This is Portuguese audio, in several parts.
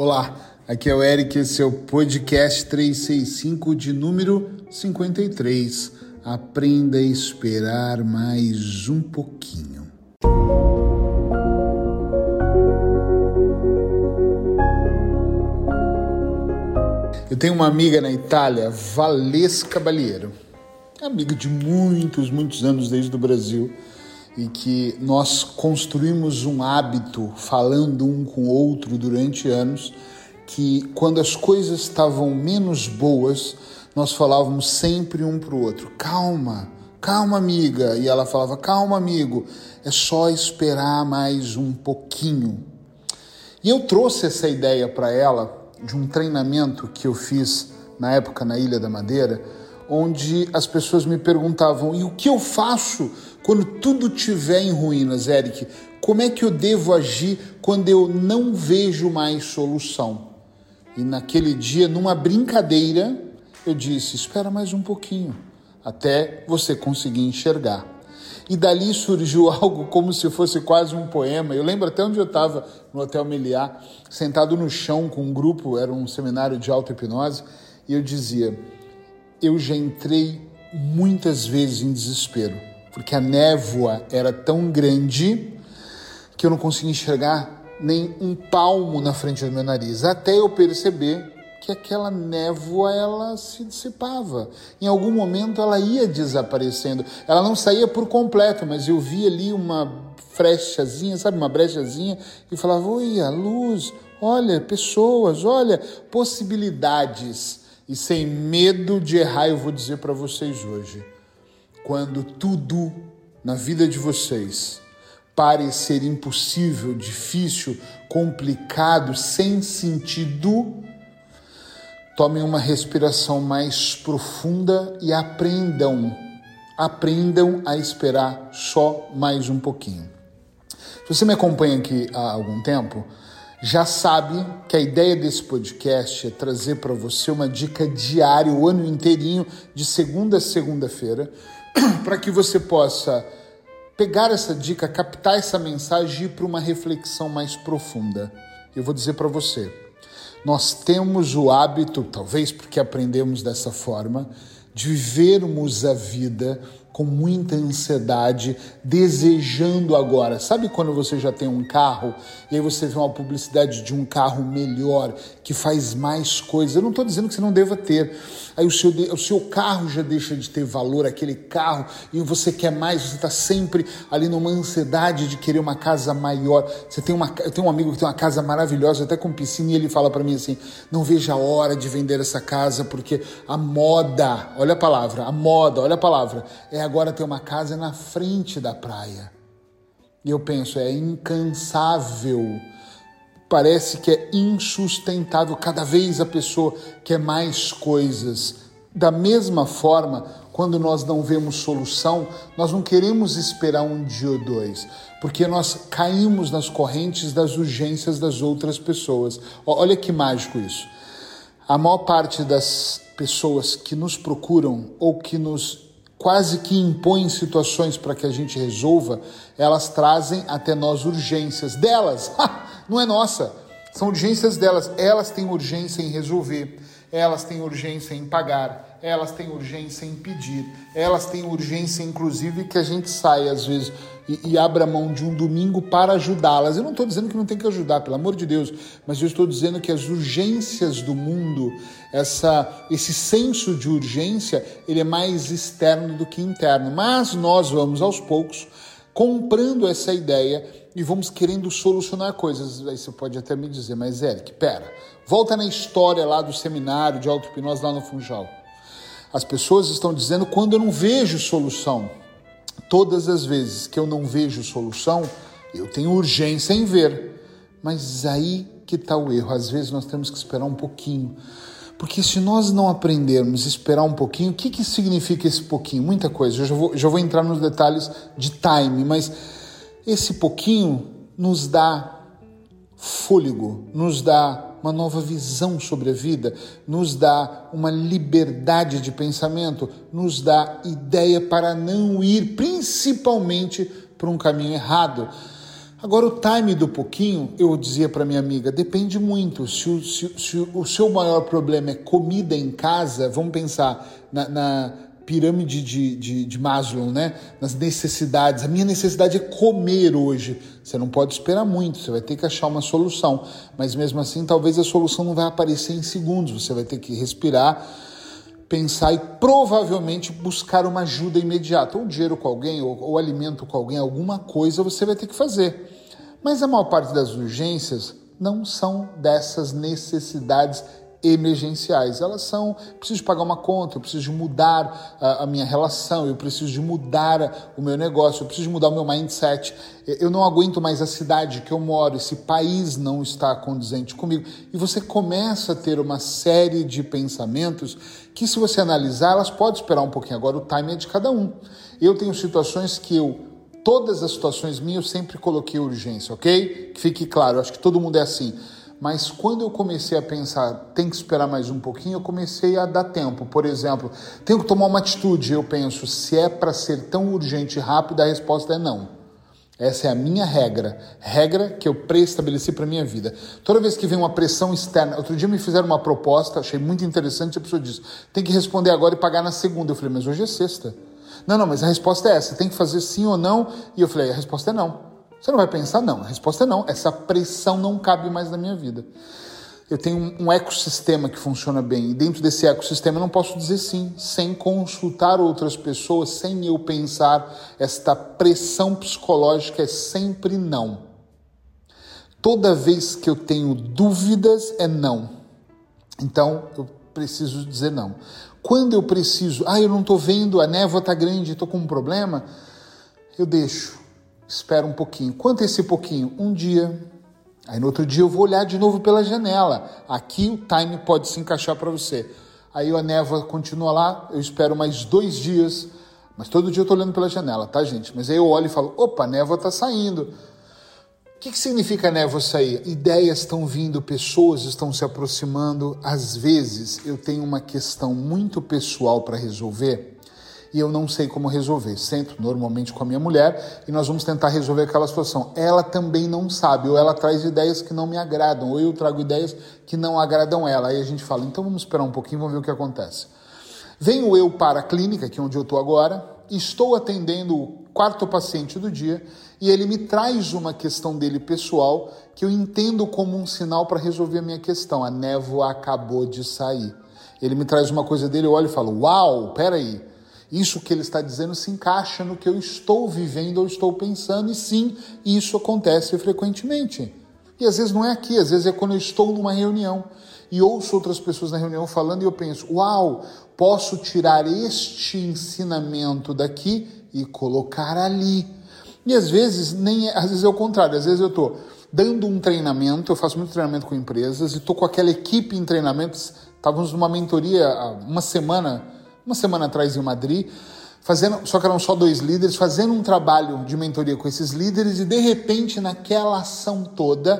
Olá, aqui é o Eric, esse é o podcast 365 de número 53. Aprenda a esperar mais um pouquinho. Eu tenho uma amiga na Itália, Valesca Balieiro, amiga de muitos, muitos anos desde o Brasil e que nós construímos um hábito falando um com o outro durante anos, que quando as coisas estavam menos boas, nós falávamos sempre um para o outro: calma, calma, amiga. E ela falava: calma, amigo, é só esperar mais um pouquinho. E eu trouxe essa ideia para ela de um treinamento que eu fiz na época na Ilha da Madeira, onde as pessoas me perguntavam: e o que eu faço quando tudo estiver em ruínas, Eric, como é que eu devo agir quando eu não vejo mais solução? E naquele dia, numa brincadeira, eu disse: espera mais um pouquinho, até você conseguir enxergar. E dali surgiu algo como se fosse quase um poema. Eu lembro até onde eu estava, no Hotel Meliá, sentado no chão com um grupo, era um seminário de auto-hipnose, e eu dizia: Eu já entrei muitas vezes em desespero porque a névoa era tão grande que eu não conseguia enxergar nem um palmo na frente do meu nariz, até eu perceber que aquela névoa ela se dissipava. Em algum momento ela ia desaparecendo. Ela não saía por completo, mas eu via ali uma frechazinha, sabe, uma brechazinha e falava: "Oi, a luz, olha, pessoas, olha, possibilidades". E sem medo de errar, eu vou dizer para vocês hoje quando tudo na vida de vocês parecer impossível, difícil, complicado, sem sentido, tomem uma respiração mais profunda e aprendam, aprendam a esperar só mais um pouquinho. Se você me acompanha aqui há algum tempo, já sabe que a ideia desse podcast é trazer para você uma dica diária o ano inteirinho, de segunda a segunda-feira, para que você possa pegar essa dica, captar essa mensagem e ir para uma reflexão mais profunda. Eu vou dizer para você, nós temos o hábito, talvez porque aprendemos dessa forma, de vivermos a vida com muita ansiedade, desejando agora. Sabe quando você já tem um carro e aí você vê uma publicidade de um carro melhor, que faz mais coisas? Eu não estou dizendo que você não deva ter. Aí o seu, o seu carro já deixa de ter valor, aquele carro, e você quer mais, você está sempre ali numa ansiedade de querer uma casa maior. Você tem uma, eu tenho um amigo que tem uma casa maravilhosa, até com piscina, e ele fala para mim assim: não veja a hora de vender essa casa, porque a moda, olha a palavra, a moda, olha a palavra, é agora ter uma casa na frente da praia. E eu penso, é incansável. Parece que é insustentável. Cada vez a pessoa quer mais coisas. Da mesma forma, quando nós não vemos solução, nós não queremos esperar um dia ou dois, porque nós caímos nas correntes das urgências das outras pessoas. Olha que mágico isso. A maior parte das pessoas que nos procuram ou que nos quase que impõem situações para que a gente resolva, elas trazem até nós urgências delas, não é nossa, são urgências delas. Elas têm urgência em resolver, elas têm urgência em pagar, elas têm urgência em pedir, elas têm urgência, inclusive, que a gente saia às vezes e, e abra mão de um domingo para ajudá-las. Eu não estou dizendo que não tem que ajudar, pelo amor de Deus, mas eu estou dizendo que as urgências do mundo, essa, esse senso de urgência, ele é mais externo do que interno. Mas nós vamos aos poucos comprando essa ideia e vamos querendo solucionar coisas. Aí você pode até me dizer, mas Eric, pera, volta na história lá do seminário de auto-hipnose lá no Funchal. As pessoas estão dizendo quando eu não vejo solução. Todas as vezes que eu não vejo solução, eu tenho urgência em ver. Mas aí que está o erro. Às vezes nós temos que esperar um pouquinho. Porque se nós não aprendermos a esperar um pouquinho, o que, que significa esse pouquinho? Muita coisa. Eu já vou, já vou entrar nos detalhes de time, mas esse pouquinho nos dá fôlego, nos dá uma nova visão sobre a vida, nos dá uma liberdade de pensamento, nos dá ideia para não ir principalmente para um caminho errado. Agora, o time do pouquinho, eu dizia para minha amiga, depende muito. Se o, se, se o, seu maior problema é comida em casa, vamos pensar na, na pirâmide de, de, de, Maslow, né? Nas necessidades. A minha necessidade é comer hoje. Você não pode esperar muito, você vai ter que achar uma solução. Mas mesmo assim, talvez a solução não vai aparecer em segundos. Você vai ter que respirar pensar e provavelmente buscar uma ajuda imediata, ou dinheiro com alguém, ou, ou alimento com alguém, alguma coisa você vai ter que fazer. Mas a maior parte das urgências não são dessas necessidades emergenciais. Elas são, preciso pagar uma conta, eu preciso mudar a, a, minha relação, eu preciso mudar o meu negócio, eu preciso mudar o meu mindset. Eu não aguento mais a cidade que eu moro, esse país não está condizente comigo. E você começa a ter uma série de pensamentos que, se você analisar, elas podem esperar um pouquinho. Agora, o time é de cada um. Eu tenho situações que eu todas as situações minhas eu sempre coloquei urgência, ok? Que fique claro, acho que todo mundo é assim. Mas quando eu comecei a pensar, tem que esperar mais um pouquinho, eu comecei a dar tempo. Por exemplo, tenho que tomar uma atitude. Eu penso, se é para ser tão urgente e rápido, a resposta é não. Essa é a minha regra, regra que eu pré-estabeleci para minha vida. Toda vez que vem uma pressão externa, outro dia me fizeram uma proposta, achei muito interessante, a pessoa disse: tem que responder agora e pagar na segunda. Eu falei, mas hoje é sexta. Não, não, mas a resposta é essa, tem que fazer sim ou não. E eu falei, a resposta é não. Você não vai pensar, não. A resposta é não. Essa pressão não cabe mais na minha vida. Eu tenho um, ecossistema que funciona bem, e dentro desse ecossistema eu não posso dizer sim, sem consultar outras pessoas, sem eu pensar. Esta pressão psicológica é sempre não. Toda vez que eu tenho dúvidas, é não. Então eu preciso dizer não. Quando eu preciso, ah, eu não estou vendo, a névoa está grande, estou com um problema, eu deixo espera um pouquinho. Quanto é esse pouquinho? Um dia. Aí no outro dia eu vou olhar de novo pela janela. Aqui o time pode se encaixar para você. Aí a névoa continua lá, eu espero mais dois dias. Mas todo dia eu estou olhando pela janela, tá, gente? Mas aí eu olho e falo: opa, a névoa está saindo. O que, que significa névoa sair? Ideias estão vindo, pessoas estão se aproximando. Às vezes eu tenho uma questão muito pessoal para resolver e eu não sei como resolver. Sento normalmente com a minha mulher e nós vamos tentar resolver aquela situação. Ela também não sabe, ou ela traz ideias que não me agradam, ou eu trago ideias que não agradam ela. Aí a gente fala, então vamos esperar um pouquinho, vamos ver o que acontece. Venho eu para a clínica, que é onde eu estou agora, estou atendendo o quarto paciente do dia e ele me traz uma questão dele pessoal que eu entendo como um sinal para resolver a minha questão. A névoa acabou de sair. Ele me traz uma coisa dele, eu olho e falo: Uau, peraí, isso que ele está dizendo se encaixa no que eu estou vivendo ou estou pensando, e sim, isso acontece frequentemente. E às vezes não é aqui, às vezes é quando eu estou numa reunião e ouço outras pessoas na reunião falando e eu penso: uau, posso tirar este ensinamento daqui e colocar ali. E às vezes nem é, às vezes é o contrário, às vezes eu estou dando um treinamento, eu faço muito treinamento com empresas e estou com aquela equipe em treinamentos, estávamos numa mentoria há uma semana uma semana atrás em Madrid, fazendo, só que eram só dois líderes, fazendo um trabalho de mentoria com esses líderes e de repente naquela ação toda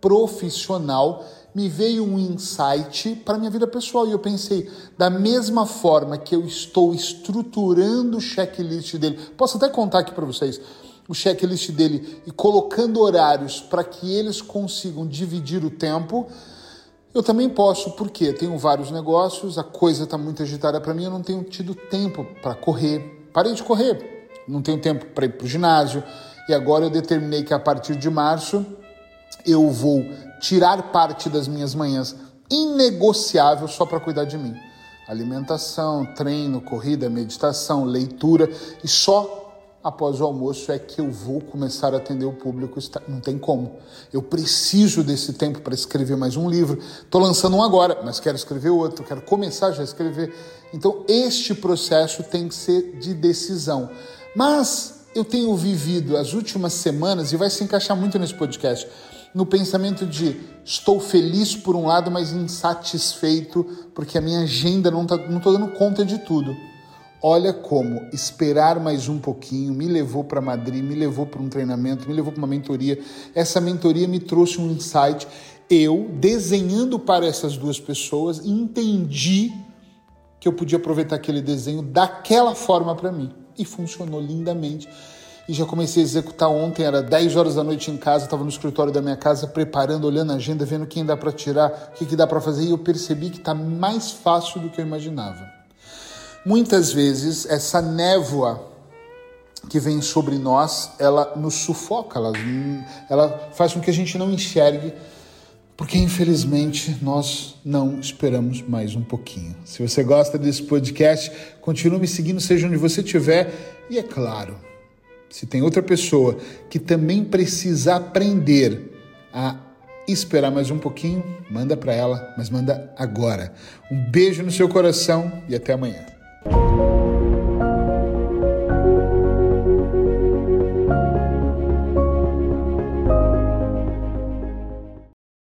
profissional me veio um insight para minha vida pessoal. E eu pensei, da mesma forma que eu estou estruturando o checklist dele, posso até contar aqui para vocês, o checklist dele e colocando horários para que eles consigam dividir o tempo, eu também posso, porque tenho vários negócios, a coisa está muito agitada para mim, eu não tenho tido tempo para correr. Parei de correr, não tenho tempo para ir para o ginásio. E agora eu determinei que a partir de março eu vou tirar parte das minhas manhãs inegociável só para cuidar de mim. Alimentação, treino, corrida, meditação, leitura e só após o almoço é que eu vou começar a atender o público. Não tem como. Eu preciso desse tempo para escrever mais um livro. Estou lançando um agora, mas quero escrever outro, quero começar já a escrever. Então, este processo tem que ser de decisão. Mas eu tenho vivido as últimas semanas, e vai se encaixar muito nesse podcast, no pensamento de estou feliz por um lado, mas insatisfeito porque a minha agenda não está não dando conta de tudo. Olha como esperar mais um pouquinho me levou para Madrid, me levou para um treinamento, me levou para uma mentoria. Essa mentoria me trouxe um insight. Eu, desenhando para essas duas pessoas, entendi que eu podia aproveitar aquele desenho daquela forma para mim. E funcionou lindamente. e já comecei a executar ontem, era 10 horas da noite em casa, estava no escritório da minha casa preparando, olhando a agenda, vendo quem dá para tirar, o que, que dá para fazer, e eu percebi que está mais fácil do que eu imaginava. Muitas vezes essa névoa que vem sobre nós, ela nos sufoca, ela, ela faz com que a gente não enxergue, porque infelizmente nós não esperamos mais um pouquinho. Se você gosta desse podcast, continue me seguindo, seja onde você estiver, e é claro, se tem outra pessoa que também precisa aprender a esperar mais um pouquinho, manda para ela, mas manda agora. Um beijo no seu coração e até amanhã.